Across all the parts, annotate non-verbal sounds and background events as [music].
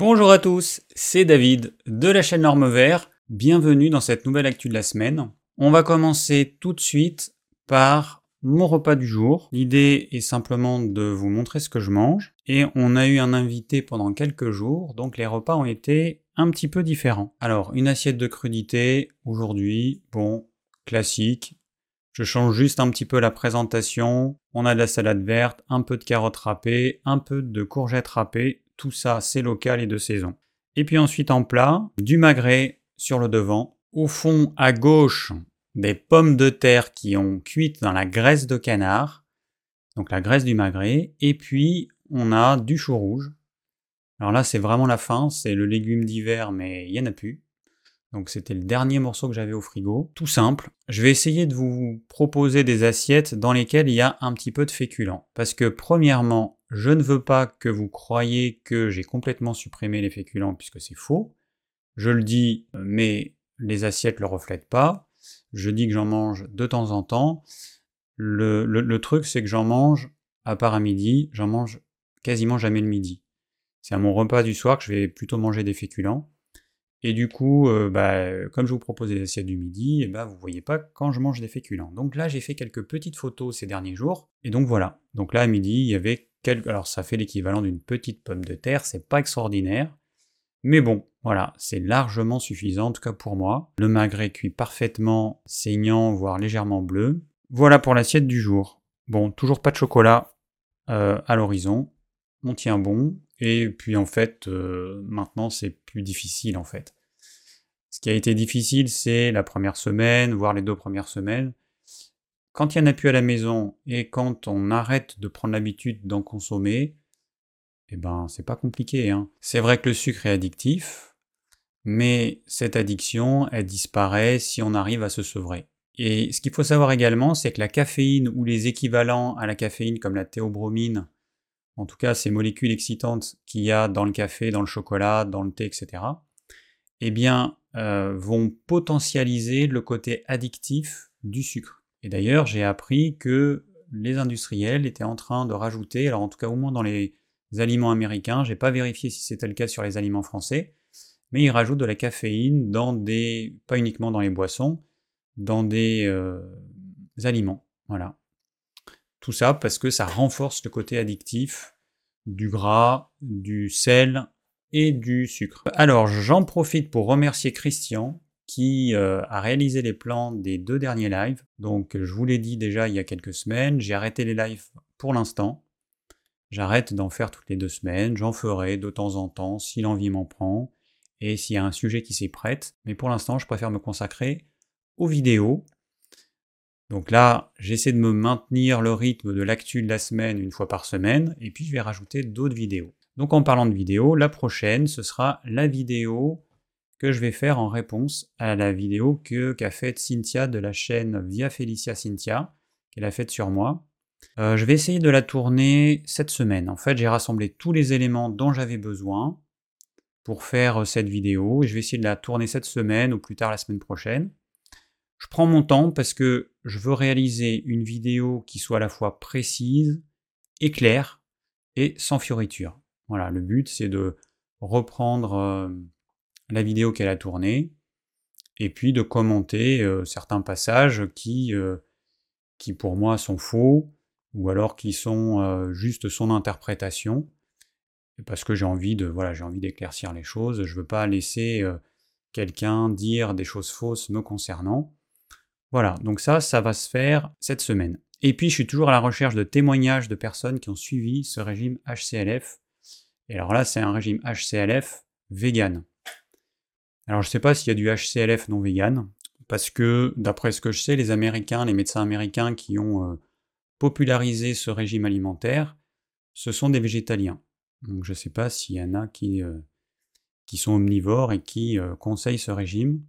Bonjour à tous, c'est David de la chaîne Norme Vert. Bienvenue dans cette nouvelle actu de la semaine. On va commencer tout de suite par mon repas du jour. L'idée est simplement de vous montrer ce que je mange. Et on a eu un invité pendant quelques jours, donc les repas ont été un petit peu différents. Alors, une assiette de crudité, aujourd'hui, bon, classique. Je change juste un petit peu la présentation. On a de la salade verte, un peu de carottes râpées, un peu de courgettes râpées. Tout ça, c'est local et de saison. Et puis ensuite en plat, du magret sur le devant. Au fond, à gauche, des pommes de terre qui ont cuit dans la graisse de canard, donc la graisse du magret, et puis on a du chou rouge. Alors là, c'est vraiment la fin, c'est le légume d'hiver, mais il n'y en a plus. Donc c'était le dernier morceau que j'avais au frigo. Tout simple. Je vais essayer de vous proposer des assiettes dans lesquelles il y a un petit peu de féculent. Parce que premièrement, je ne veux pas que vous croyiez que j'ai complètement supprimé les féculents puisque c'est faux. Je le dis, mais les assiettes ne le reflètent pas. Je dis que j'en mange de temps en temps. Le, truc, c'est que j'en mange, à part à midi, j'en mange quasiment jamais le midi. C'est à mon repas du soir que je vais plutôt manger des féculents. Et du coup, euh, bah, comme je vous propose des assiettes du midi, bah, vous voyez pas quand je mange des féculents. Donc là, j'ai fait quelques petites photos ces derniers jours. Et donc voilà. Donc là, à midi, il y avait Alors ça fait l'équivalent d'une petite pomme de terre, c'est pas extraordinaire. Mais bon, voilà, c'est largement suffisant, en pour moi. Le magret cuit parfaitement saignant, voire légèrement bleu. Voilà pour l'assiette du jour. Bon, toujours pas de chocolat euh, à l'horizon. On tient bon. Et puis en fait, euh, maintenant c'est plus difficile en fait. Ce qui a été difficile, c'est la première semaine, voire les deux premières semaines. Quand il n'y en a plus à la maison et quand on arrête de prendre l'habitude d'en consommer, eh ben c'est pas compliqué. Hein. C'est vrai que le sucre est addictif, mais cette addiction, elle disparaît si on arrive à se sevrer. Et ce qu'il faut savoir également, c'est que la caféine ou les équivalents à la caféine comme la théobromine, en tout cas ces molécules excitantes qu'il y a dans le café, dans le chocolat, dans le thé, etc., eh bien, euh, vont potentialiser le côté addictif du sucre. Et d'ailleurs, j'ai appris que les industriels étaient en train de rajouter, alors en tout cas au moins dans les aliments américains, j'ai pas vérifié si c'était le cas sur les aliments français, mais ils rajoutent de la caféine dans des, pas uniquement dans les boissons, dans des euh, aliments. Voilà. Tout ça parce que ça renforce le côté addictif du gras, du sel et du sucre. Alors j'en profite pour remercier Christian qui euh, a réalisé les plans des deux derniers lives. Donc je vous l'ai dit déjà il y a quelques semaines, j'ai arrêté les lives pour l'instant. J'arrête d'en faire toutes les deux semaines, j'en ferai de temps en temps si l'envie m'en prend et s'il y a un sujet qui s'y prête. Mais pour l'instant, je préfère me consacrer aux vidéos. Donc là, j'essaie de me maintenir le rythme de l'actu de la semaine une fois par semaine, et puis je vais rajouter d'autres vidéos. Donc en parlant de vidéos, la prochaine, ce sera la vidéo que je vais faire en réponse à la vidéo que qu'a faite Cynthia de la chaîne Via Felicia Cynthia, qu'elle a faite sur moi. Euh, je vais essayer de la tourner cette semaine. En fait, j'ai rassemblé tous les éléments dont j'avais besoin pour faire euh, cette vidéo. Je vais essayer de la tourner cette semaine ou plus tard la semaine prochaine. Je prends mon temps parce que je veux réaliser une vidéo qui soit à la fois précise et claire et sans fioriture. Voilà, le but c'est de reprendre euh, la vidéo qu'elle a tournée et puis de commenter euh, certains passages qui, qui pour moi sont faux ou alors qui sont juste son interprétation parce que j'ai envie de voilà, j'ai envie d'éclaircir les choses. Je veux pas laisser quelqu'un dire des choses fausses me concernant. Voilà, donc ça, ça va se faire cette semaine. Et puis, je suis toujours à la recherche de témoignages de personnes qui ont suivi ce régime HCLF. Et alors là, c'est un régime HCLF vegan. Alors, je ne sais pas s'il y a du HCLF non vegan, parce que, d'après ce que je sais, les Américains, les médecins américains qui ont popularisé ce régime alimentaire, ce sont des végétaliens. Donc je ne sais pas s'il y en a qui, euh, sont omnivores et qui euh, conseillent ce régime.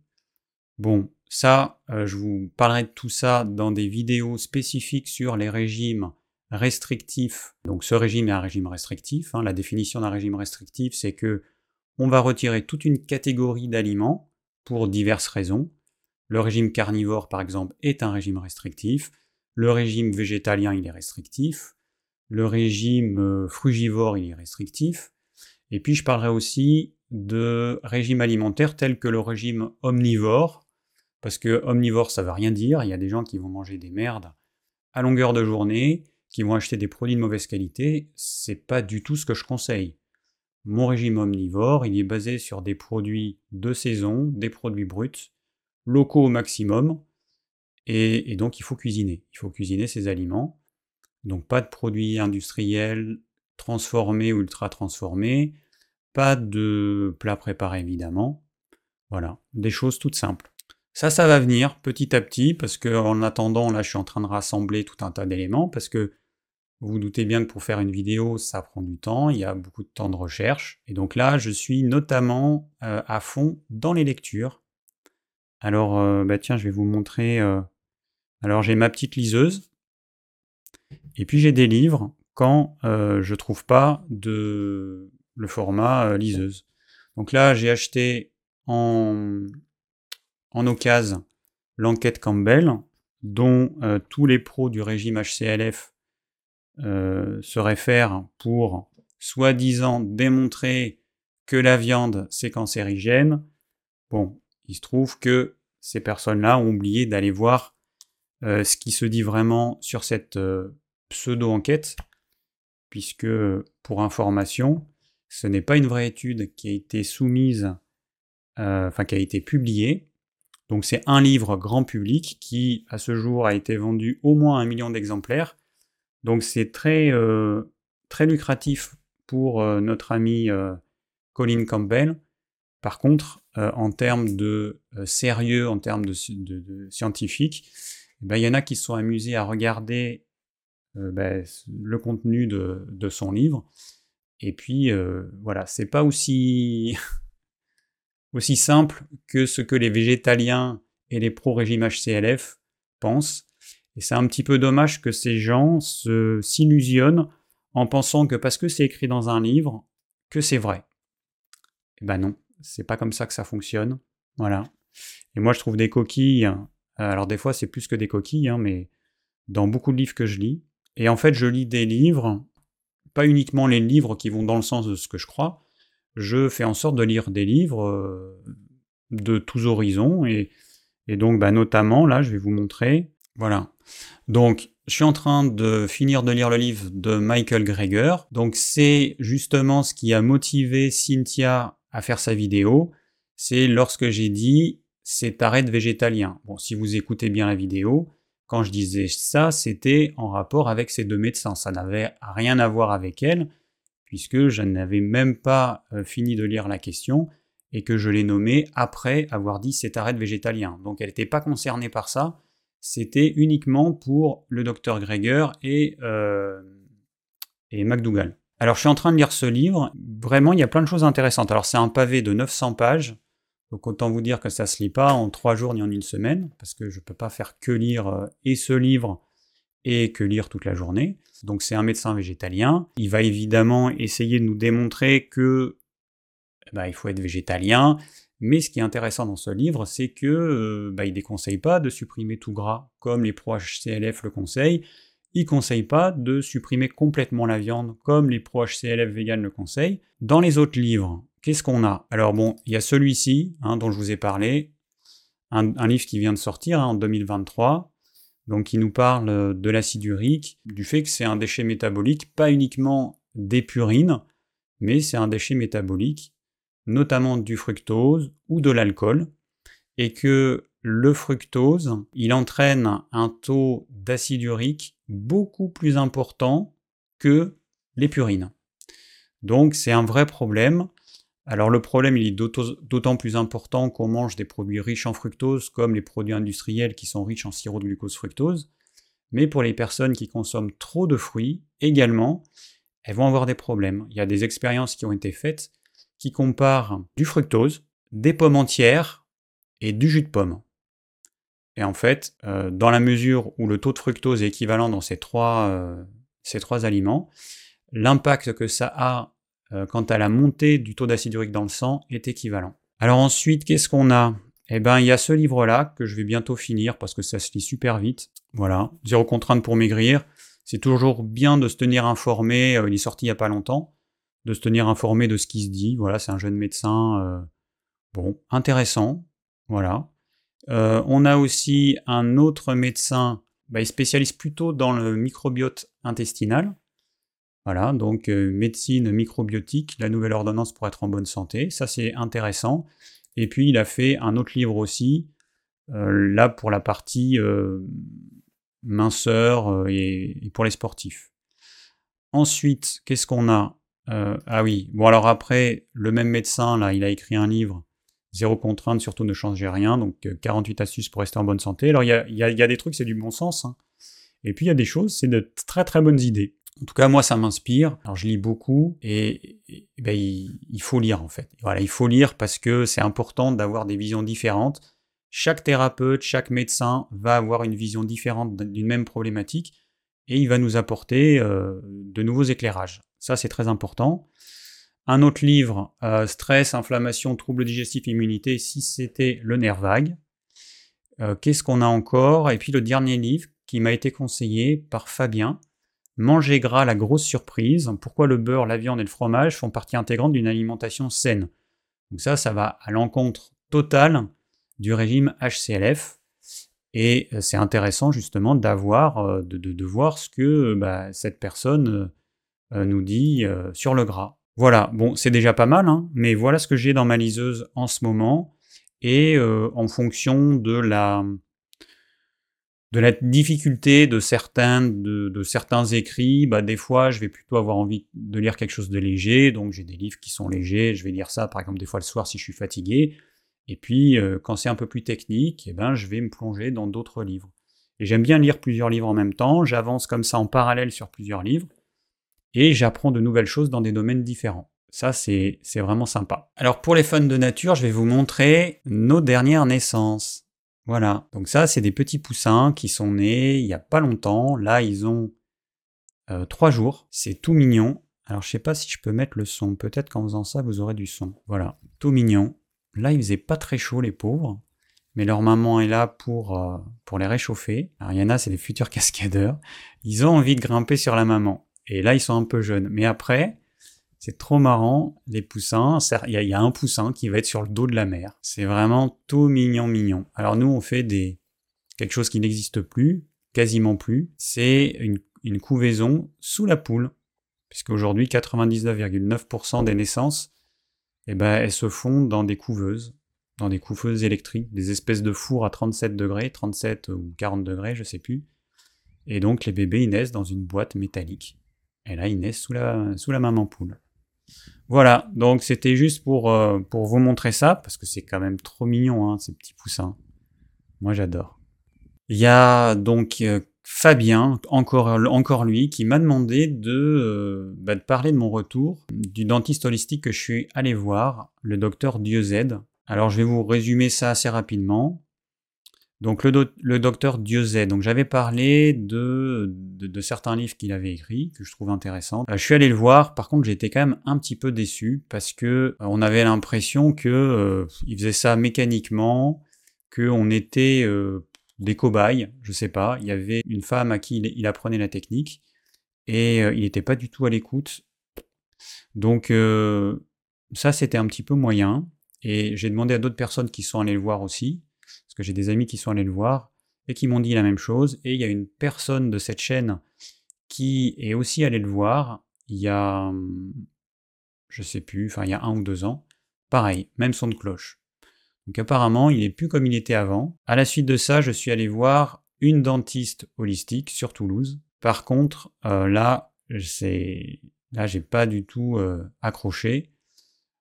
Bon, ça, euh, je vous parlerai de tout ça dans des vidéos spécifiques sur les régimes restrictifs. Donc ce régime est un régime restrictif. Hein. La définition d'un régime restrictif, c'est que on va retirer toute une catégorie d'aliments pour diverses raisons. Le régime carnivore, par exemple, est un régime restrictif. Le régime végétalien, il est restrictif. Le régime euh, frugivore, il est restrictif. Et puis je parlerai aussi de régime alimentaire tel que le régime omnivore, parce que omnivore ça veut rien dire, il y a des gens qui vont manger des merdes à longueur de journée, qui vont acheter des produits de mauvaise qualité, c'est pas du tout ce que je conseille. Mon régime omnivore, il est basé sur des produits de saison, des produits bruts, locaux au maximum, et, donc il faut cuisiner. Il faut cuisiner ces aliments. Donc pas de produits industriels transformés ou ultra transformés, pas de plats préparés évidemment. Voilà, des choses toutes simples. Ça, ça va venir petit à petit, parce que en attendant, là, je suis en train de rassembler tout un tas d'éléments, parce que vous vous doutez bien que pour faire une vidéo, ça prend du temps, il y a beaucoup de temps de recherche. Et donc là, je suis notamment euh, à fond dans les lectures. Alors, euh, bah tiens, je vais vous montrer. Euh, alors, j'ai ma petite liseuse. Et puis, j'ai des livres quand je trouve pas de le format liseuse. Donc là, j'ai acheté en, en occasion l'enquête Campbell, dont tous les pros du régime HCLF euh, se réfère pour soi-disant démontrer que la viande c'est cancérigène. Bon, il se trouve que ces personnes-là ont oublié d'aller voir euh, ce qui se dit vraiment sur cette euh, pseudo-enquête, puisque pour information, ce n'est pas une vraie étude qui a été soumise, enfin qui a été publiée. Donc c'est un livre grand public qui, à ce jour, a été vendu au moins un million d'exemplaires donc c'est très, euh, très lucratif pour euh, notre ami euh, Colin Campbell. Par contre, en termes de sérieux, en termes de, scientifique, eh ben, il y en a qui se sont amusés à regarder ben, le contenu de, son livre. Et puis voilà, c'est pas aussi, [laughs] aussi simple que ce que les végétaliens et les pro-régime HCLF pensent. Et c'est un petit peu dommage que ces gens se s'illusionnent en pensant que parce que c'est écrit dans un livre, que c'est vrai. Eh ben non, c'est pas comme ça que ça fonctionne. Voilà. Et moi je trouve des coquilles, euh, alors des fois c'est plus que des coquilles, hein, mais dans beaucoup de livres que je lis. Et en fait je lis des livres, pas uniquement les livres qui vont dans le sens de ce que je crois, je fais en sorte de lire des livres euh, de tous horizons, et, et donc bah, notamment là je vais vous montrer, voilà, donc, je suis en train de finir de lire le livre de Michael Greger. Donc, c'est justement ce qui a motivé Cynthia à faire sa vidéo. C'est lorsque j'ai dit c'est arrête végétalien. Bon, si vous écoutez bien la vidéo, quand je disais ça, c'était en rapport avec ces deux médecins. Ça n'avait rien à voir avec elle, puisque je n'avais même pas euh, fini de lire la question et que je l'ai nommée après avoir dit c'est arrête végétalien. Donc elle n'était pas concernée par ça c'était uniquement pour le docteur Greger et, euh, et McDougall. Alors je suis en train de lire ce livre, vraiment il y a plein de choses intéressantes. Alors c'est un pavé de 900 pages, donc autant vous dire que ça se lit pas en trois jours ni en une semaine, parce que je ne peux pas faire que lire euh, et ce livre et que lire toute la journée. Donc c'est un médecin végétalien. Il va évidemment essayer de nous démontrer que bah, il faut être végétalien, mais ce qui est intéressant dans ce livre, c'est que euh, bah, il déconseille pas de supprimer tout gras, comme les pro-HCLF le conseillent. Il conseille pas de supprimer complètement la viande, comme les pro-HCLF vegan le conseillent. Dans les autres livres, qu'est-ce qu'on a? Alors bon, il y a celui-ci, hein, dont je vous ai parlé, un, livre qui vient de sortir hein, en 2023, donc qui nous parle de l'acide urique, du fait que c'est un déchet métabolique, pas uniquement des purines, mais c'est un déchet métabolique notamment du fructose ou de l'alcool, et que le fructose, il entraîne un taux d'acide urique beaucoup plus important que les purines. Donc c'est un vrai problème. Alors le problème il est d'autant plus important qu'on mange des produits riches en fructose comme les produits industriels qui sont riches en sirop de glucose fructose. Mais pour les personnes qui consomment trop de fruits également, elles vont avoir des problèmes. Il y a des expériences qui ont été faites qui compare du fructose, des pommes entières et du jus de pomme. Et en fait, euh, dans la mesure où le taux de fructose est équivalent dans ces trois, euh, aliments, l'impact que ça a euh, quant à la montée du taux d'acide urique dans le sang est équivalent. Alors ensuite, qu'est-ce qu'on a? Eh bien, il y a ce livre-là que je vais bientôt finir parce que ça se lit super vite. Voilà, zéro contrainte pour maigrir. C'est toujours bien de se tenir informé. il est sorti il n'y a pas longtemps. De se tenir informé de ce qui se dit. Voilà, c'est un jeune médecin, euh, bon, intéressant. Voilà. Euh, on a aussi un autre médecin, bah, il spécialise plutôt dans le microbiote intestinal. Voilà, donc euh, médecine microbiotique, la nouvelle ordonnance pour être en bonne santé, ça c'est intéressant. Et puis il a fait un autre livre aussi, là pour la partie minceur et, pour les sportifs. Ensuite, qu'est-ce qu'on a? Ah oui, bon alors après, le même médecin, là, il a écrit un livre, Zéro contrainte, surtout ne changez rien, donc 48 astuces pour rester en bonne santé. Alors il y a, des trucs, c'est du bon sens, hein. et puis il y a des choses, c'est de très très bonnes idées. En tout cas, moi, ça m'inspire. Alors, je lis beaucoup et, ben, il, faut lire en fait. Voilà, il faut lire parce que c'est important d'avoir des visions différentes. Chaque thérapeute, chaque médecin va avoir une vision différente d'une même problématique et il va nous apporter euh, de nouveaux éclairages. Ça, c'est très important. Un autre livre, euh, Stress, inflammation, troubles digestifs, immunité, si c'était le nerf vague. Euh, qu'est-ce qu'on a encore? Et puis le dernier livre qui m'a été conseillé par Fabien, Manger gras, la grosse surprise. Pourquoi le beurre, la viande et le fromage font partie intégrante d'une alimentation saine? Donc ça, ça va à l'encontre totale du régime HCLF. Et euh, c'est intéressant justement d'avoir, de, voir ce que bah, cette personne nous dit sur le gras. Voilà, bon, c'est déjà pas mal, hein, mais voilà ce que j'ai dans ma liseuse en ce moment. Et en fonction de la, de la difficulté de certains, de, certains écrits, bah, des fois, je vais plutôt avoir envie de lire quelque chose de léger. Donc, j'ai des livres qui sont légers. Je vais lire ça, par exemple, des fois le soir si je suis fatigué. Et puis, euh, quand c'est un peu plus technique, eh ben, je vais me plonger dans d'autres livres. Et j'aime bien lire plusieurs livres en même temps, j'avance comme ça en parallèle sur plusieurs livres, et j'apprends de nouvelles choses dans des domaines différents. Ça, c'est vraiment sympa. Alors, pour les fans de nature, je vais vous montrer nos dernières naissances. Voilà, donc ça, c'est des petits poussins qui sont nés il n'y a pas longtemps. Là, ils ont euh, trois jours. C'est tout mignon. Alors, je sais pas si je peux mettre le son. Peut-être qu'en faisant ça, vous aurez du son. Voilà, tout mignon. Là, il faisait pas très chaud, les pauvres, mais leur maman est là pour, euh, pour les réchauffer. Alors, il y en a, c'est des futurs [laughs] cascadeurs. Ils ont envie de grimper sur la maman. Et là, ils sont un peu jeunes. Mais après, c'est trop marrant, les poussins. Il y, a un poussin qui va être sur le dos de la mère. C'est vraiment tout mignon, mignon. Alors, nous, on fait des quelque chose qui n'existe plus, quasiment plus. C'est une, couvaison sous la poule. Puisqu'aujourd'hui, 99,9% des naissances eh ben, elles se font dans des couveuses, dans des couveuses électriques, des espèces de fours à 37 degrés, 37 ou 40 degrés, je sais plus. Et donc les bébés, ils naissent dans une boîte métallique. Et là, ils naissent sous la, sous la maman poule. Voilà, donc c'était juste pour, euh, pour vous montrer ça, parce que c'est quand même trop mignon, hein, ces petits poussins. Moi, j'adore. Il y a donc euh, Fabien, encore, encore lui, qui m'a demandé de, euh, bah, de, parler de mon retour du dentiste holistique que je suis allé voir, le docteur Dieuzed. Alors je vais vous résumer ça assez rapidement. Donc le, le docteur Dieuzed, donc j'avais parlé de, de, certains livres qu'il avait écrits, que je trouve intéressants. Euh, je suis allé le voir, par contre j'étais quand même un petit peu déçu, parce que euh, on avait l'impression que il faisait ça mécaniquement, qu'on était des cobayes, je sais pas. Il y avait une femme à qui il, apprenait la technique et euh, il n'était pas du tout à l'écoute. Donc euh, ça, c'était un petit peu moyen. Et j'ai demandé à d'autres personnes qui sont allées le voir aussi, parce que j'ai des amis qui sont allés le voir et qui m'ont dit la même chose. Et il y a une personne de cette chaîne qui est aussi allée le voir il y a, je sais plus, enfin il y a un ou deux ans. Pareil, même son de cloche. Donc apparemment, il n'est plus comme il était avant. À la suite de ça, je suis allé voir une dentiste holistique sur Toulouse. Par contre, euh, là, c'est là, j'ai pas du tout euh, accroché.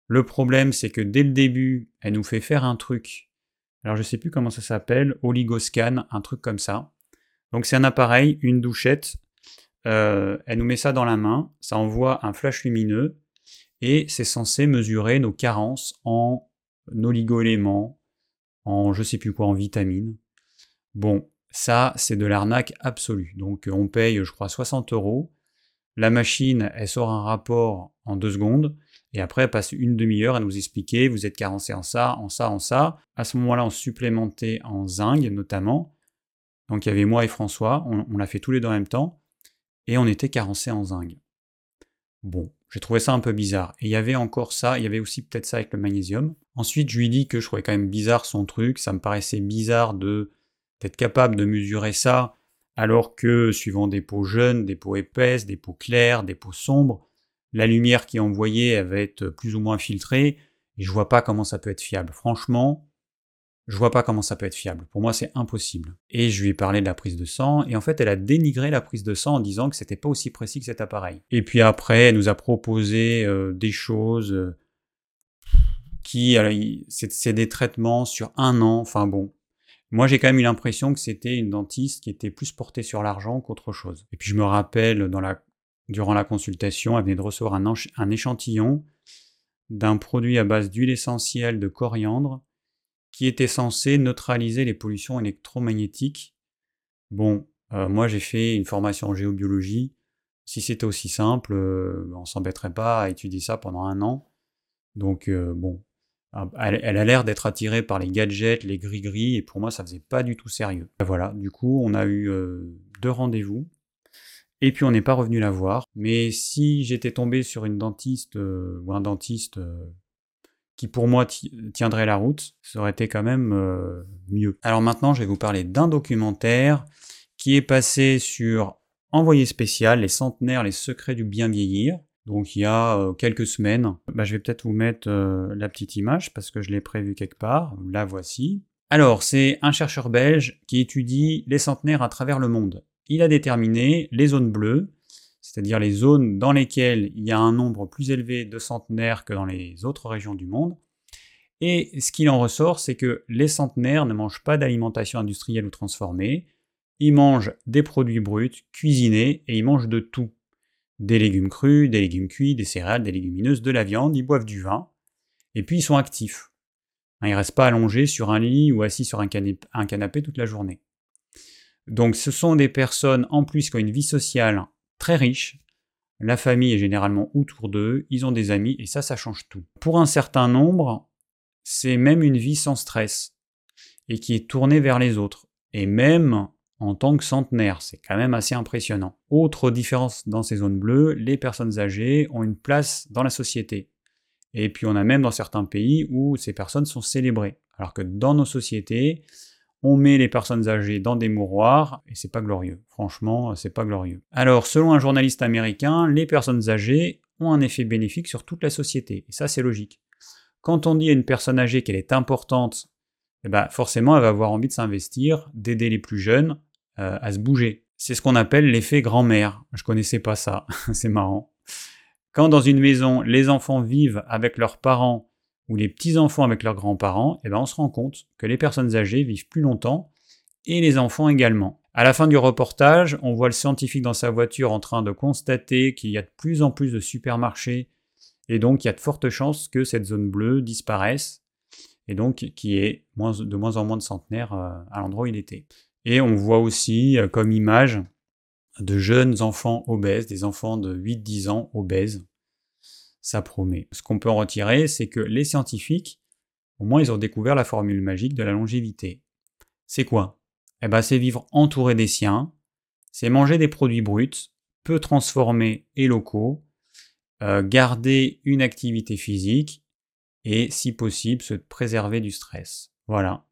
Le problème, c'est que dès le début, elle nous fait faire un truc. Alors, je sais plus comment ça s'appelle, oligoscan, un truc comme ça. Donc, c'est un appareil, une douchette. Euh, elle nous met ça dans la main, ça envoie un flash lumineux et c'est censé mesurer nos carences en oligo-éléments, en je sais plus quoi, en vitamines. Bon, ça, c'est de l'arnaque absolue. Donc, on paye, je crois, 60 euros. La machine, elle sort un rapport en deux secondes. Et après, elle passe une demi-heure à nous expliquer, vous êtes carencé en ça, en ça, en ça. À ce moment-là, on supplémentait en zinc, notamment. Donc, il y avait moi et François. On, l'a fait tous les deux en même temps. Et on était carencé en zinc. Bon, J'ai trouvé ça un peu bizarre. Et il y avait encore ça, il y avait aussi peut-être ça avec le magnésium. Ensuite, je lui dis que je trouvais quand même bizarre son truc, ça me paraissait bizarre de d'être capable de mesurer ça alors que suivant des peaux jeunes, des peaux épaisses, des peaux claires, des peaux sombres, la lumière qui est envoyée va être plus ou moins filtrée, et je vois pas comment ça peut être fiable. Franchement, je vois pas comment ça peut être fiable. Pour moi, c'est impossible. Et je lui ai parlé de la prise de sang, et en fait, elle a dénigré la prise de sang en disant que c'était pas aussi précis que cet appareil. Et puis après, elle nous a proposé euh, des choses euh, qui, c'est des traitements sur un an. Enfin bon, moi, j'ai quand même eu l'impression que c'était une dentiste qui était plus portée sur l'argent qu'autre chose. Et puis je me rappelle, dans la, durant la consultation, elle venait de recevoir un, échantillon d'un produit à base d'huile essentielle de coriandre qui était censé neutraliser les pollutions électromagnétiques. Bon, euh, moi j'ai fait une formation en géobiologie. Si c'était aussi simple, euh, on s'embêterait pas à étudier ça pendant un an. Donc euh, bon, elle, a l'air d'être attirée par les gadgets, les gris-gris, et pour moi ça faisait pas du tout sérieux. Voilà, du coup on a eu deux rendez-vous, et puis on n'est pas revenu la voir. Mais si j'étais tombé sur une dentiste ou un dentiste qui pour moi tiendrait la route, ça aurait été quand même euh, mieux. Alors maintenant, je vais vous parler d'un documentaire qui est passé sur Envoyé spécial, les centenaires, les secrets du bien vieillir. Donc il y a euh, quelques semaines. Bah, je vais peut-être vous mettre euh, la petite image parce que je l'ai prévu quelque part. La voici. Alors, c'est un chercheur belge qui étudie les centenaires à travers le monde. Il a déterminé les zones bleues, c'est-à-dire les zones dans lesquelles il y a un nombre plus élevé de centenaires que dans les autres régions du monde. Et ce qu'il en ressort, c'est que les centenaires ne mangent pas d'alimentation industrielle ou transformée, ils mangent des produits bruts, cuisinés, et ils mangent de tout. Des légumes crus, des légumes cuits, des céréales, des légumineuses, de la viande, ils boivent du vin, et puis ils sont actifs. Ils ne restent pas allongés sur un lit ou assis sur un, canapé toute la journée. Donc ce sont des personnes en plus qui ont une vie sociale très riches, la famille est généralement autour d'eux, ils ont des amis, et ça, ça change tout. Pour un certain nombre, c'est même une vie sans stress, et qui est tournée vers les autres, et même en tant que centenaire, c'est quand même assez impressionnant. Autre différence dans ces zones bleues, les personnes âgées ont une place dans la société. Et puis on a même dans certains pays où ces personnes sont célébrées. Alors que dans nos sociétés, on met les personnes âgées dans des mouroirs et c'est pas glorieux. Franchement, c'est pas glorieux. Alors, selon un journaliste américain, les personnes âgées ont un effet bénéfique sur toute la société. Et ça, c'est logique. Quand on dit à une personne âgée qu'elle est importante, eh ben, forcément, elle va avoir envie de s'investir, d'aider les plus jeunes euh, à se bouger. C'est ce qu'on appelle l'effet grand-mère. Je connaissais pas ça. [laughs] c'est marrant. Quand dans une maison, les enfants vivent avec leurs parents ou les petits-enfants avec leurs grands-parents, eh ben on se rend compte que les personnes âgées vivent plus longtemps et les enfants également. À la fin du reportage, on voit le scientifique dans sa voiture en train de constater qu'il y a de plus en plus de supermarchés et donc il y a de fortes chances que cette zone bleue disparaisse et donc qu'il y ait de moins en moins de centenaires euh, à l'endroit où il était. Et on voit aussi euh, comme image de jeunes enfants obèses, des enfants de 8-10 ans obèses, ça promet. Ce qu'on peut en retirer, c'est que les scientifiques, au moins, ils ont découvert la formule magique de la longévité. C'est quoi? Eh ben, c'est vivre entouré des siens, c'est manger des produits bruts, peu transformés et locaux, euh, garder une activité physique et, si possible, se préserver du stress. Voilà.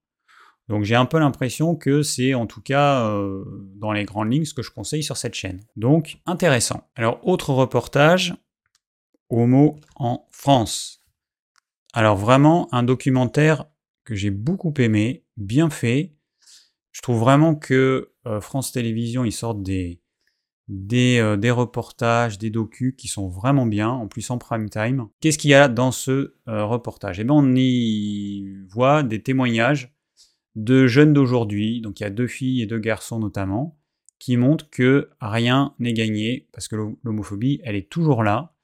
Donc j'ai un peu l'impression que c'est en tout cas euh, dans les grandes lignes ce que je conseille sur cette chaîne. Donc intéressant. Alors autre reportage, Homo en France. Alors vraiment un documentaire que j'ai beaucoup aimé, bien fait. Je trouve vraiment que euh, France Télévisions, ils sortent des, euh, des, reportages, des docus qui sont vraiment bien, en plus en prime time. Qu'est-ce qu'il y a dans ce euh, reportage? Eh bien, on y voit des témoignages de jeunes d'aujourd'hui, donc il y a deux filles et deux garçons notamment, qui montrent que rien n'est gagné, parce que l'homophobie, elle est toujours là,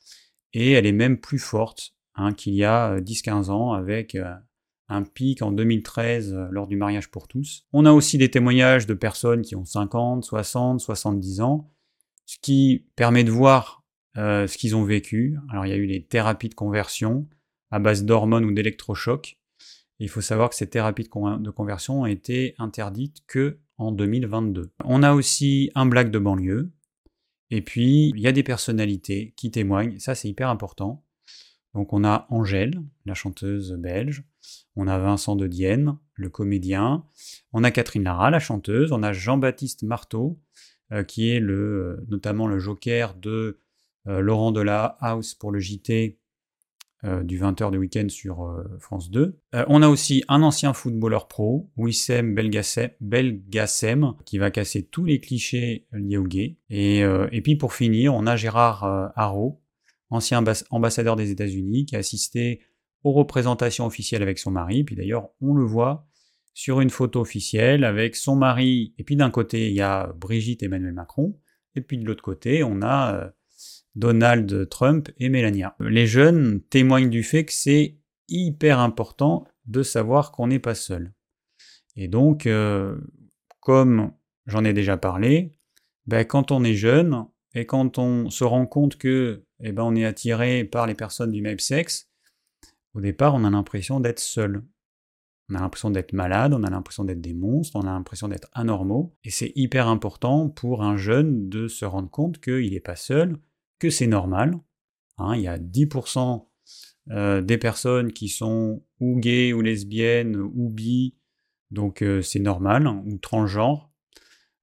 et elle est même plus forte hein, qu'il y a 10-15 euh, ans avec euh, un pic en 2013 euh, lors du mariage pour tous. On a aussi des témoignages de personnes qui ont 50, 60, 70 ans, ce qui permet de voir ce qu'ils ont vécu. Alors il y a eu les thérapies de conversion à base d'hormones ou d'électrochocs. Il faut savoir que ces thérapies de, conversion ont été interdites que en 2022. On a aussi un blague de banlieue, Et puis, il y a des personnalités qui témoignent, ça c'est hyper important. Donc on a Angèle, la chanteuse belge, on a Vincent de Dienne, le comédien, on a Catherine Lara, la chanteuse, on a Jean-Baptiste Marteau, euh, qui est le, notamment le joker de euh, Laurent la House pour le JT euh, du 20h de week-end sur France 2. on a aussi un ancien footballeur pro, Wissem Belgassem, qui va casser tous les clichés liés au gay. Et, puis pour finir, on a Gérard Haro, ancien ambassadeur des États-Unis, qui a assisté aux représentations officielles avec son mari. Puis d'ailleurs, on le voit sur une photo officielle avec son mari. Et puis d'un côté, il y a Brigitte Emmanuel Macron. Et puis de l'autre côté, on a euh, Donald Trump et Melania. Les jeunes témoignent du fait que c'est hyper important de savoir qu'on n'est pas seul. Et donc, euh, comme j'en ai déjà parlé, ben, quand on est jeune et quand on se rend compte que eh ben, on est attiré par les personnes du même sexe, au départ, on a l'impression d'être seul. On a l'impression d'être malade, on a l'impression d'être des monstres, on a l'impression d'être anormaux. Et c'est hyper important pour un jeune de se rendre compte qu'il n'est pas seul, c'est normal. Hein, il y a 10% euh, des personnes qui sont ou gays ou lesbiennes ou bi, donc euh, c'est normal, ou transgenre.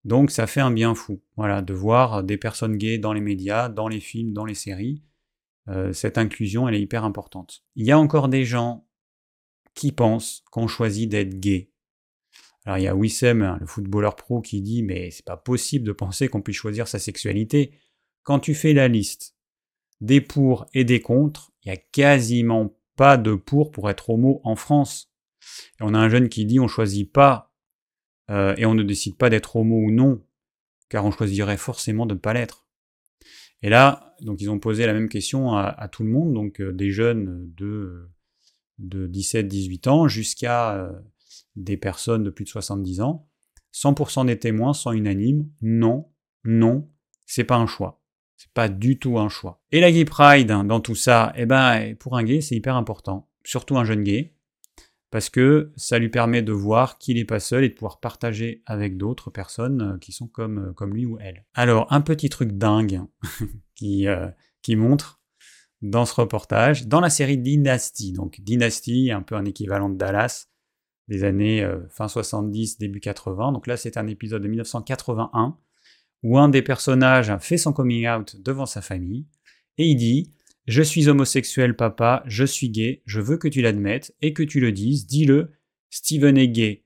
Donc ça fait un bien fou, voilà, de voir des personnes gays dans les médias, dans les films, dans les séries. Euh, cette inclusion, elle est hyper importante. Il y a encore des gens qui pensent qu'on choisit d'être gay. Alors il y a Wissem, hein, le footballeur pro, qui dit mais c'est pas possible de penser qu'on puisse choisir sa sexualité. Quand tu fais la liste des pour et des contre, il y a quasiment pas de pour pour être homo en France. Et on a un jeune qui dit on choisit pas euh, et on ne décide pas d'être homo ou non, car on choisirait forcément de ne pas l'être. Et là, donc ils ont posé la même question à, tout le monde, donc euh, des jeunes de, de 17-18 ans jusqu'à euh, des personnes de plus de 70 ans. 100% des témoins sont unanimes, non, non, c'est pas un choix. C'est pas du tout un choix. Et la gay pride hein, dans tout ça, eh ben, pour un gay, c'est hyper important. Surtout un jeune gay parce que ça lui permet de voir qu'il n'est pas seul et de pouvoir partager avec d'autres personnes euh, qui sont comme, euh, comme lui ou elle. Alors, un petit truc dingue [laughs] qui, euh, qui montre dans ce reportage, dans la série Dynasty, donc Dynasty, un peu un équivalent de Dallas, des années fin 70, début 80, donc là c'est un épisode de 1981, où un des personnages fait son coming out devant sa famille, et il dit je suis homosexuel, papa, je suis gay, je veux que tu l'admettes et que tu le dises, dis-le, Steven est gay.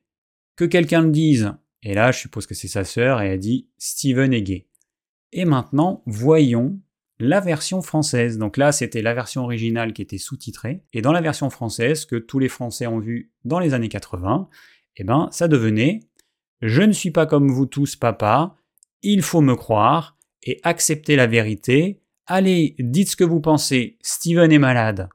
Que quelqu'un le dise. Et là, je suppose que c'est sa sœur et elle dit Steven est gay. Et maintenant, voyons la version française. Donc là, c'était la version originale qui était sous-titrée. Et dans la version française, que tous les Français ont vue dans les années 80, eh ben, ça devenait Je ne suis pas comme vous tous, papa, il faut me croire et accepter la vérité Allez, dites ce que vous pensez, Steven est malade.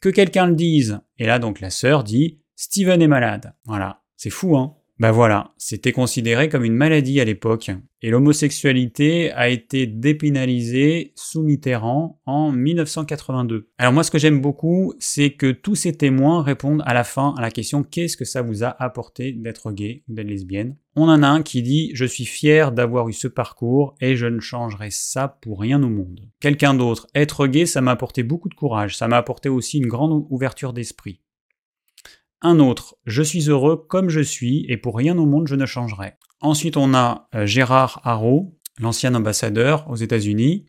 Que quelqu'un le dise. Et là, donc, la sœur dit, Steven est malade. Voilà. C'est fou, hein ben voilà, c'était considéré comme une maladie à l'époque, et l'homosexualité a été dépénalisée sous Mitterrand en 1982. Alors moi ce que j'aime beaucoup, c'est que tous ces témoins répondent à la fin à la question qu'est-ce que ça vous a apporté d'être gay ou d'être lesbienne? On en a un qui dit je suis fier d'avoir eu ce parcours et je ne changerai ça pour rien au monde. Quelqu'un d'autre, être gay ça m'a apporté beaucoup de courage, ça m'a apporté aussi une grande ouverture d'esprit. Un autre, je suis heureux comme je suis et pour rien au monde je ne changerai. Ensuite, on a euh, Gérard Haro, l'ancien ambassadeur aux États-Unis,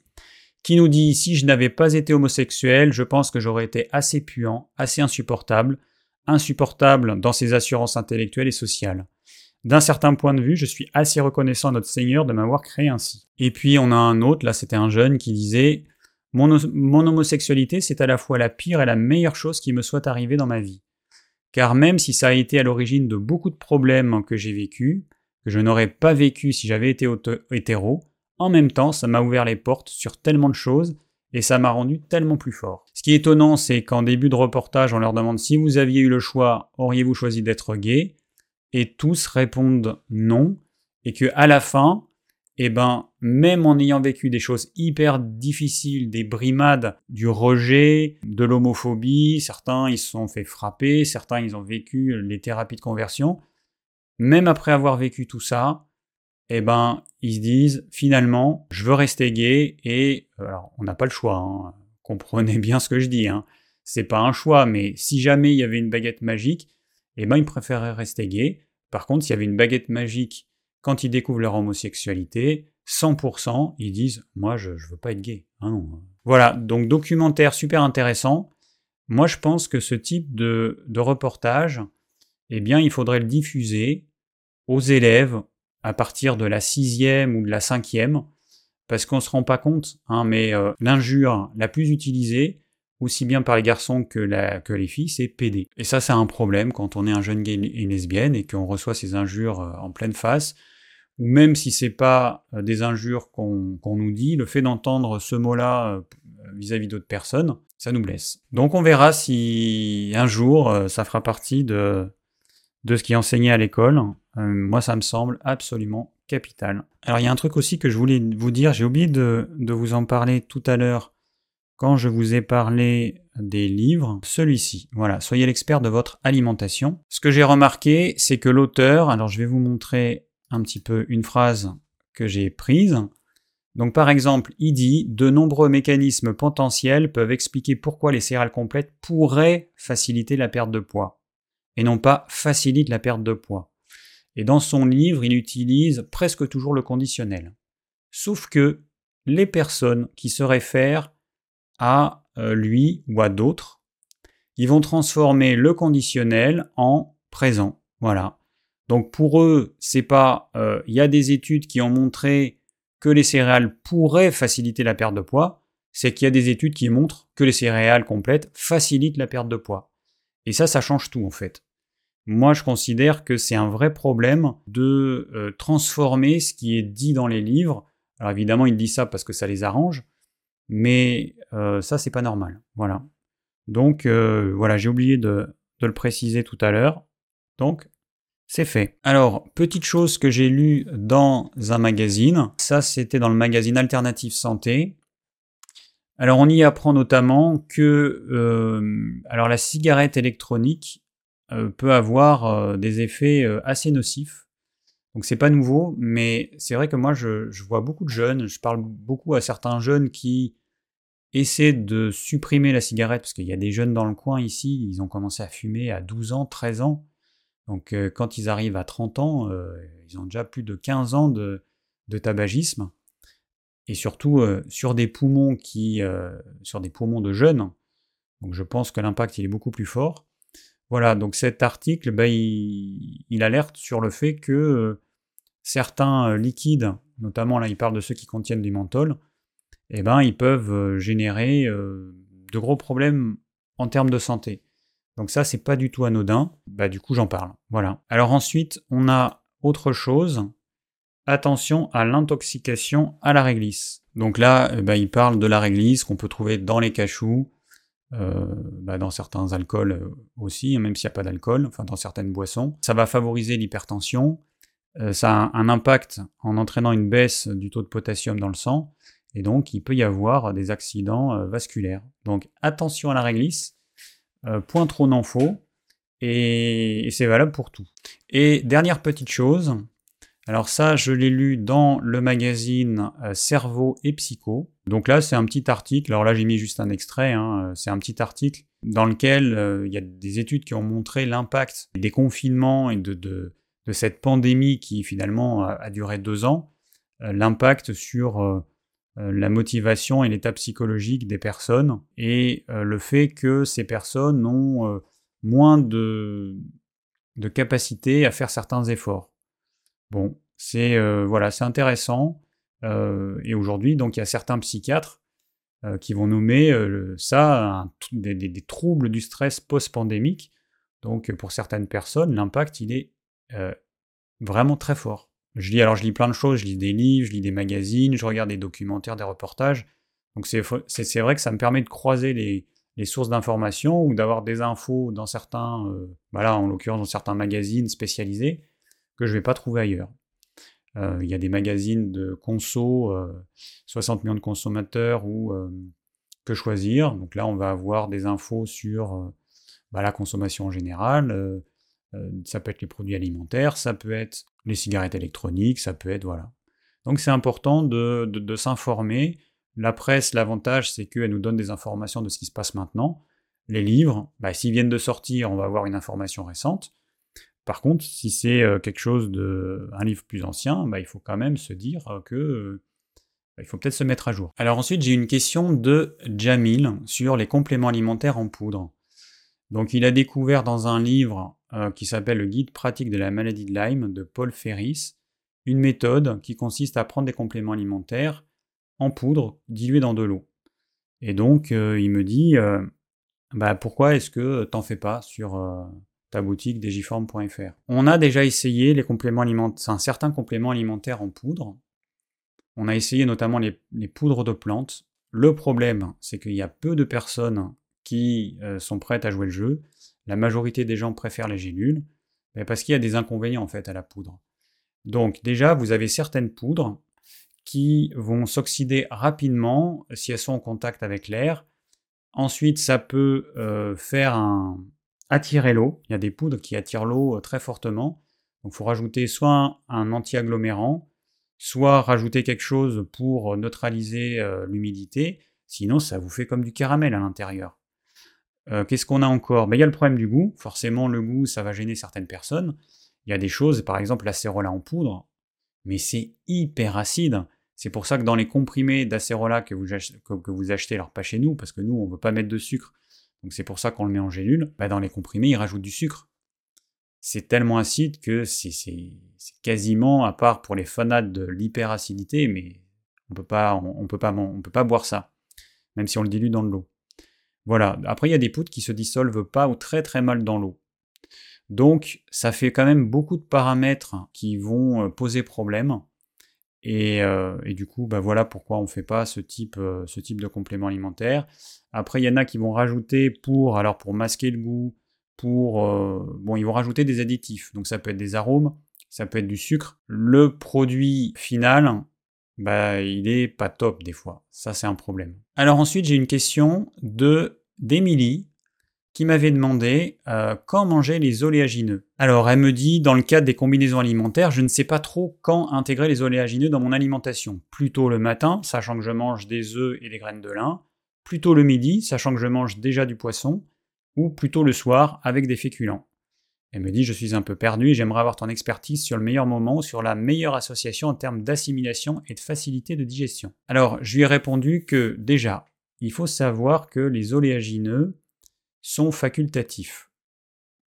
qui nous dit si je n'avais pas été homosexuel, je pense que j'aurais été assez puant, assez insupportable, insupportable dans ses assurances intellectuelles et sociales. D'un certain point de vue, je suis assez reconnaissant à notre Seigneur de m'avoir créé ainsi. Et puis on a un autre, là c'était un jeune qui disait mon, homosexualité c'est à la fois la pire et la meilleure chose qui me soit arrivée dans ma vie car même si ça a été à l'origine de beaucoup de problèmes que j'ai vécu, que je n'aurais pas vécu si j'avais été hétéro, en même temps ça m'a ouvert les portes sur tellement de choses et ça m'a rendu tellement plus fort. Ce qui est étonnant, c'est qu'en début de reportage, on leur demande si vous aviez eu le choix, auriez-vous choisi d'être gay? Et tous répondent non, et que à la fin, eh ben, même en ayant vécu des choses hyper difficiles, des brimades, du rejet, de l'homophobie, certains ils se sont fait frapper, certains ils ont vécu les thérapies de conversion, même après avoir vécu tout ça, eh ben, ils se disent finalement, je veux rester gay et alors on n'a pas le choix. Hein. Comprenez [laughs] bien ce que je dis. Hein. C'est pas un choix, mais si jamais il y avait une baguette magique, eh ben ils préféreraient rester gay. Par contre, s'il y avait une baguette magique quand ils découvrent leur homosexualité, 100%, ils disent moi je, je veux pas être gay. Hein, voilà, donc documentaire super intéressant. Moi je pense que ce type de, de reportage, eh bien il faudrait le diffuser aux élèves à partir de la sixième ou de la cinquième, parce qu'on ne se rend pas compte, hein, mais euh, l'injure la plus utilisée, aussi bien par les garçons que, les filles, c'est PD. Et ça, c'est un problème quand on est un jeune gay et lesbienne et qu'on reçoit ces injures euh, en pleine face ou même si c'est pas euh, des injures qu'on nous dit, le fait d'entendre ce mot-là euh, vis-à-vis d'autres personnes, ça nous blesse. Donc on verra si un jour ça fera partie de, ce qui est enseigné à l'école. moi ça me semble absolument capital. Alors il y a un truc aussi que je voulais vous dire, j'ai oublié de vous en parler tout à l'heure quand je vous ai parlé des livres, celui-ci. Voilà, soyez l'expert de votre alimentation. Ce que j'ai remarqué, c'est que l'auteur, alors je vais vous montrer un petit peu une phrase que j'ai prise. Donc par exemple, il dit de nombreux mécanismes potentiels peuvent expliquer pourquoi les céréales complètes pourraient faciliter la perte de poids et non pas facilitent la perte de poids. Et dans son livre, il utilise presque toujours le conditionnel. Sauf que les personnes qui se réfèrent à euh, lui ou à d'autres, ils vont transformer le conditionnel en présent. Voilà. Donc pour eux, c'est pas. Euh, il y a des études qui ont montré que les céréales pourraient faciliter la perte de poids. C'est qu'il y a des études qui montrent que les céréales complètes facilitent la perte de poids. Et ça, ça change tout en fait. Moi, je considère que c'est un vrai problème de euh, transformer ce qui est dit dans les livres. Alors évidemment, ils disent ça parce que ça les arrange, mais euh, ça, c'est pas normal. Voilà. Donc voilà, j'ai oublié de, le préciser tout à l'heure. Donc c'est fait. Alors, petite chose que j'ai lue dans un magazine, ça c'était dans le magazine Alternative Santé. Alors on y apprend notamment que euh, alors la cigarette électronique euh, peut avoir euh, des effets assez nocifs. Donc c'est pas nouveau, mais c'est vrai que moi je, vois beaucoup de jeunes, je parle beaucoup à certains jeunes qui essaient de supprimer la cigarette, parce qu'il y a des jeunes dans le coin ici, ils ont commencé à fumer à 12 ans, 13 ans. Donc euh, quand ils arrivent à 30 ans, euh, ils ont déjà plus de 15 ans de, tabagisme. Et surtout euh, sur des poumons qui. sur des poumons de jeunes. Donc je pense que l'impact il est beaucoup plus fort. Voilà, donc cet article, ben, il, alerte sur le fait que certains liquides, notamment là il parle de ceux qui contiennent du menthol, eh ben, ils peuvent générer de gros problèmes en termes de santé. Donc ça, c'est pas du tout anodin. Bah du coup, j'en parle. Voilà. Alors ensuite, on a autre chose. Attention à l'intoxication à la réglisse. Donc là, euh, bah, il parle de la réglisse qu'on peut trouver dans les cachous, euh, bah, dans certains alcools euh, aussi, même s'il n'y a pas d'alcool, enfin dans certaines boissons. Ça va favoriser l'hypertension. ça a un impact en entraînant une baisse du taux de potassium dans le sang. Et donc, il peut y avoir des accidents vasculaires. Donc, attention à la réglisse. Euh, point trop n'en faut, et, c'est valable pour tout. Et dernière petite chose, alors ça, je l'ai lu dans le magazine euh, Cerveau et Psycho. Donc là, c'est un petit article. Alors là, j'ai mis juste un extrait. Hein, euh, c'est un petit article dans lequel il y a des études qui ont montré l'impact des confinements et de, cette pandémie qui finalement a, duré deux ans, l'impact sur euh, la motivation et l'état psychologique des personnes et euh, le fait que ces personnes ont euh, moins de, de capacité à faire certains efforts. Bon, c'est voilà, c'est intéressant. et aujourd'hui, donc il y a certains psychiatres qui vont nommer ça des, troubles du stress post-pandémique. Donc pour certaines personnes, l'impact il est vraiment très fort. Je lis alors je lis plein de choses, je lis des livres, je lis des magazines, je regarde des documentaires, des reportages. Donc c'est vrai que ça me permet de croiser les, sources d'informations ou d'avoir des infos dans certains, euh, bah en l'occurrence dans certains magazines spécialisés que je ne vais pas trouver ailleurs. Euh, il y a des magazines de conso, 60 euh, millions de consommateurs ou que choisir. Donc là on va avoir des infos sur bah, la consommation en général, Euh, ça peut être les produits alimentaires, ça peut être les cigarettes électroniques, ça peut être voilà. Donc c'est important de, de, s'informer. La presse, l'avantage, c'est qu'elle nous donne des informations de ce qui se passe maintenant. Les livres, bah, s'ils viennent de sortir, on va avoir une information récente. Par contre, si c'est euh, quelque chose de un livre plus ancien, bah, il faut quand même se dire que bah, il faut peut-être se mettre à jour. Alors ensuite, j'ai une question de Jamil sur les compléments alimentaires en poudre. Donc il a découvert dans un livre euh, qui s'appelle Le guide pratique de la maladie de Lyme de Paul Ferris une méthode qui consiste à prendre des compléments alimentaires en poudre dilués dans de l'eau. Et donc euh, il me dit euh, bah, pourquoi est-ce que t'en fais pas sur boutique digiform.fr On a déjà essayé les compléments alimentaires, en poudre on a essayé notamment les, poudres de plantes. Le problème, c'est qu'il y a peu de personnes qui euh, sont prêtes à jouer le jeu. La majorité des gens préfèrent les gélules, parce qu'il y a des inconvénients en fait à la poudre. Donc déjà, vous avez certaines poudres qui vont s'oxyder rapidement si elles sont en contact avec l'air. Ensuite, ça peut euh, faire un... attirer l'eau. Il y a des poudres qui attirent l'eau euh, très fortement. Donc il faut rajouter soit un anti-agglomérant, soit rajouter quelque chose pour neutraliser euh, l'humidité, sinon ça vous fait comme du caramel à l'intérieur. Euh, qu'est-ce qu'on a encore? Ben, Il y a le problème du goût, forcément le goût ça va gêner certaines personnes. Il y a des choses, par exemple l'acérola en poudre, mais c'est hyper acide. C'est pour ça que dans les comprimés d'acérola que vous, que vous achetez, alors pas chez nous, parce que nous on ne veut pas mettre de sucre, c'est pour ça qu'on le met en gélule, ben, dans les comprimés ils rajoutent du sucre c'est tellement acide que c'est quasiment, à part pour les fanades de l'hyperacidité, mais on peut peut pas boire ça, même si on le dilue dans de l'eau. Voilà. Après, il y a des poudres qui se dissolvent pas ou très très mal dans l'eau. Donc, ça fait quand même beaucoup de paramètres qui vont euh, poser problème. Euh, et, du coup, bah voilà pourquoi on ne fait pas ce type, euh, ce type de complément alimentaire. Après, il y en a qui vont rajouter pour, alors pour masquer le goût, pour... Euh, bon, ils vont rajouter des additifs, donc ça peut être des arômes, ça peut être du sucre. Le produit final, bah, il est pas top des fois. Ça, c'est un problème. Alors ensuite, j'ai une question de d'Emilie qui m'avait demandé euh, quand manger les oléagineux. Alors elle me dit, dans le cadre des combinaisons alimentaires, je ne sais pas trop quand intégrer les oléagineux dans mon alimentation. Plutôt le matin, sachant que je mange des œufs et des graines de lin. Plutôt le midi, sachant que je mange déjà du poisson ou plutôt le soir avec des féculents. Elle me dit Je suis un peu perdu et j'aimerais avoir ton expertise sur le meilleur moment, sur la meilleure association en termes d'assimilation et de facilité de digestion. Alors, je lui ai répondu que déjà, il faut savoir que les oléagineux sont facultatifs.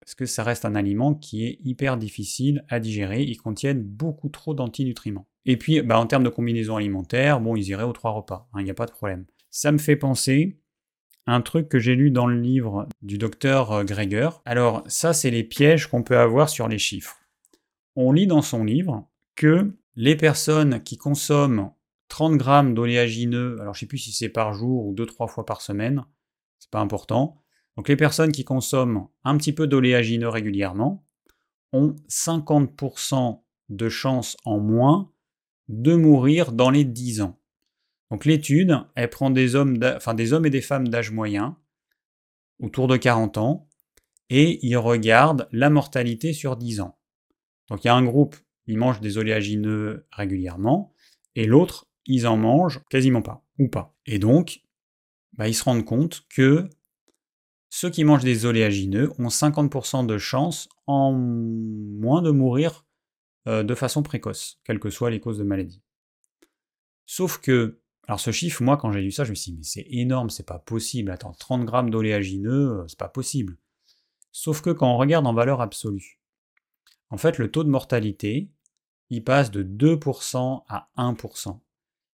Parce que ça reste un aliment qui est hyper difficile à digérer, ils contiennent beaucoup trop d'antinutriments. Et puis, bah, en termes de combinaison alimentaire, bon, ils iraient aux trois repas, il hein, n'y a pas de problème. Ça me fait penser un truc que j'ai lu dans le livre du docteur euh, Greger. Alors ça, c'est les pièges qu'on peut avoir sur les chiffres. On lit dans son livre que les personnes qui consomment 30 grammes d'oléagineux, alors je ne sais plus si c'est par jour ou 2-3 fois par semaine, c'est pas important. Donc les personnes qui consomment un petit peu d'oléagineux régulièrement ont 50% de chances en moins de mourir dans les 10 ans. Donc l'étude, elle prend des hommes, des hommes et des femmes d'âge moyen, autour de 40 ans, et ils regardent la mortalité sur 10 ans. Donc il y a un groupe, ils mangent des oléagineux régulièrement, et l'autre, ils en mangent quasiment pas, ou pas. Et donc, bah, ils se rendent compte que ceux qui mangent des oléagineux ont 50% de chance en moins de mourir euh, de façon précoce, quelles que soient les causes de maladie. Sauf que alors ce chiffre, moi quand j'ai lu ça, je me suis dit mais c'est énorme, c'est pas possible. Attends, 30 grammes d'oléagineux, euh, c'est pas possible. Sauf que quand on regarde en valeur absolue, en fait le taux de mortalité, il passe de 2% à 1%.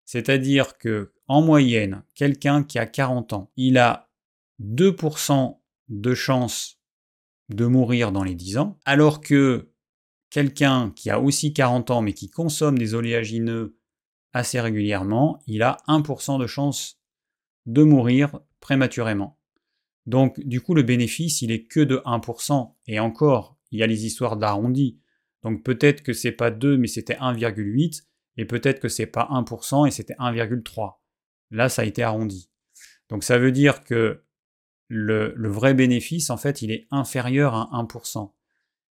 C'est-à-dire que en moyenne, quelqu'un qui a 40 ans, il a 2% de chance de mourir dans les 10 ans, alors que quelqu'un qui a aussi 40 ans mais qui consomme des oléagineux assez régulièrement, il a 1% de chance de mourir prématurément. Donc du coup le bénéfice il est que de 1%. Et encore, il y a les histoires d'arrondi. Donc peut-être que c'est pas 2 mais c'était 1,8 et peut-être que c'est pas 1% et c'était 1,3. Là ça a été arrondi. Donc ça veut dire que le, vrai bénéfice en fait il est inférieur à 1%.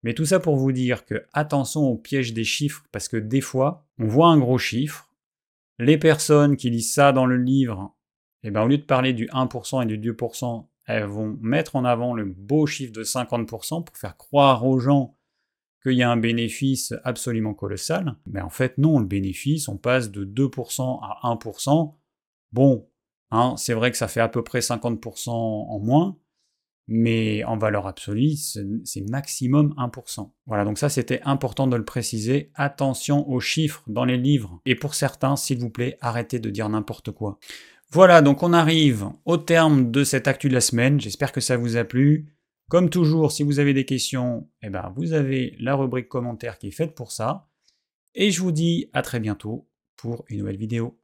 Mais tout ça pour vous dire que attention au piège des chiffres, parce que des fois, on voit un gros chiffre, les personnes qui lisent ça dans le livre, eh ben, au lieu de parler du 1% et du 2%, elles vont mettre en avant le beau chiffre de 50% pour faire croire aux gens qu'il y a un bénéfice absolument colossal. Mais en fait, non, le bénéfice, on passe de 2% à 1%. Bon, hein, c'est vrai que ça fait à peu près 50% en moins, mais en valeur absolue, c'est maximum 1%. Voilà, donc ça c'était important de le préciser. Attention aux chiffres dans les livres. Et pour certains, s'il vous plaît, arrêtez de dire n'importe quoi. Voilà, donc on arrive au terme de cette actu de la semaine. J'espère que ça vous a plu. Comme toujours, si vous avez des questions, eh ben, vous avez la rubrique commentaires qui est faite pour ça. Et je vous dis à très bientôt pour une nouvelle vidéo.